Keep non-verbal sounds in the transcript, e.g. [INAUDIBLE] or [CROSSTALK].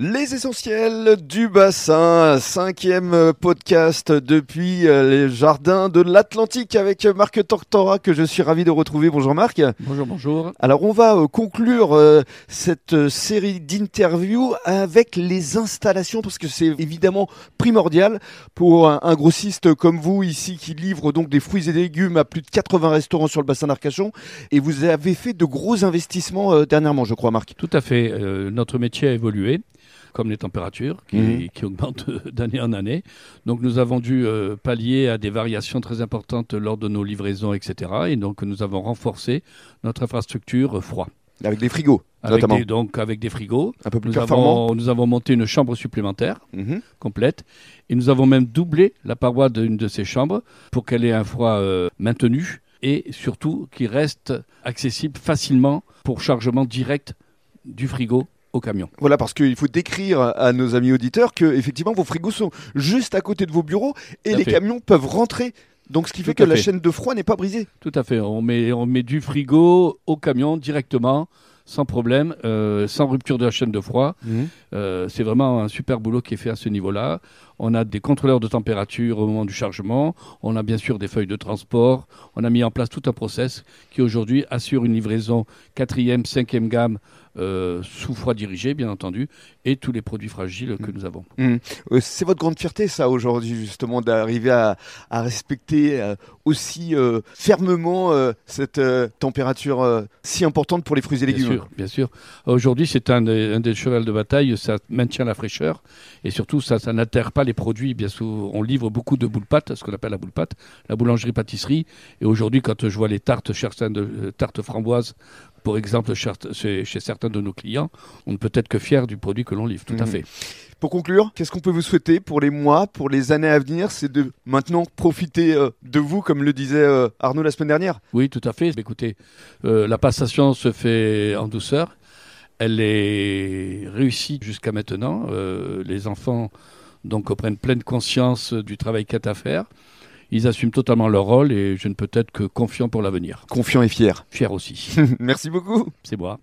Les essentiels du bassin, cinquième podcast depuis euh, les jardins de l'Atlantique avec Marc Tortora que je suis ravi de retrouver. Bonjour Marc. Bonjour, bonjour. Alors on va euh, conclure euh, cette série d'interviews avec les installations parce que c'est évidemment primordial pour un, grossiste comme vous ici qui livre donc des fruits et légumes à plus de 80 restaurants sur le bassin d'Arcachon et vous avez fait de gros investissements dernièrement je crois Marc. Tout à fait, notre métier a évolué comme les températures qui, mhm. augmentent [LAUGHS] d'année en année. Donc nous avons dû euh, pallier à des variations très importantes lors de nos livraisons, etc. Et donc nous avons renforcé notre infrastructure froid. Avec des frigos avec Des, donc avec des frigos. Un peu plus nous avons, nous avons monté une chambre supplémentaire mhm. complète et nous avons même doublé la paroi d'une de ces chambres pour qu'elle ait un froid euh, maintenu et surtout qu'il reste accessible facilement pour chargement direct du frigo au camion. Voilà, parce qu'il faut décrire à nos amis auditeurs que effectivement vos frigos sont juste à côté de vos bureaux et les camions peuvent rentrer. Donc, ce qui fait que la chaîne de froid n'est pas brisée. Tout à fait. On met, on met du frigo au camion directement sans problème, euh, sans rupture de la chaîne de froid. Mhm. Euh, c'est vraiment un super boulot qui est fait à ce niveau-là. On a des contrôleurs de température au moment du chargement. On a bien sûr des feuilles de transport. On a mis en place tout un process qui aujourd'hui assure une livraison quatrième, cinquième gamme euh, sous froid dirigé, bien entendu, et tous les produits fragiles que mm. nous avons. Mm. Euh, c'est votre grande fierté, ça, aujourd'hui, justement, d'arriver à, respecter euh, aussi fermement cette température si importante pour les fruits et légumes. Bien sûr, bien sûr. Aujourd'hui, c'est un, des chevals de bataille, ça maintient la fraîcheur, et surtout, ça, ça n'atterre pas les produits. Bien sûr, on livre beaucoup de boules pâtes, ce qu'on appelle la boule pâte, la boulangerie-pâtisserie, et aujourd'hui, quand je vois les tartes, de, tartes framboises pour exemple, chez, certains de nos clients, on ne peut être que fier du produit que l'on livre. Tout à mhm. fait. Pour conclure, qu'est-ce qu'on peut vous souhaiter pour les mois, pour les années à venir? C'est de maintenant profiter euh, de vous, comme le disait euh, Arnaud la semaine dernière Oui, tout à fait. Écoutez, euh, la passation se fait en douceur. Elle est réussie jusqu'à maintenant. les enfants donc prennent pleine conscience du travail qu'il y a à faire ils assument totalement leur rôle et je ne peux être que confiant pour l'avenir. Confiant et fier. Fier aussi. [LAUGHS] Merci beaucoup. C'est moi.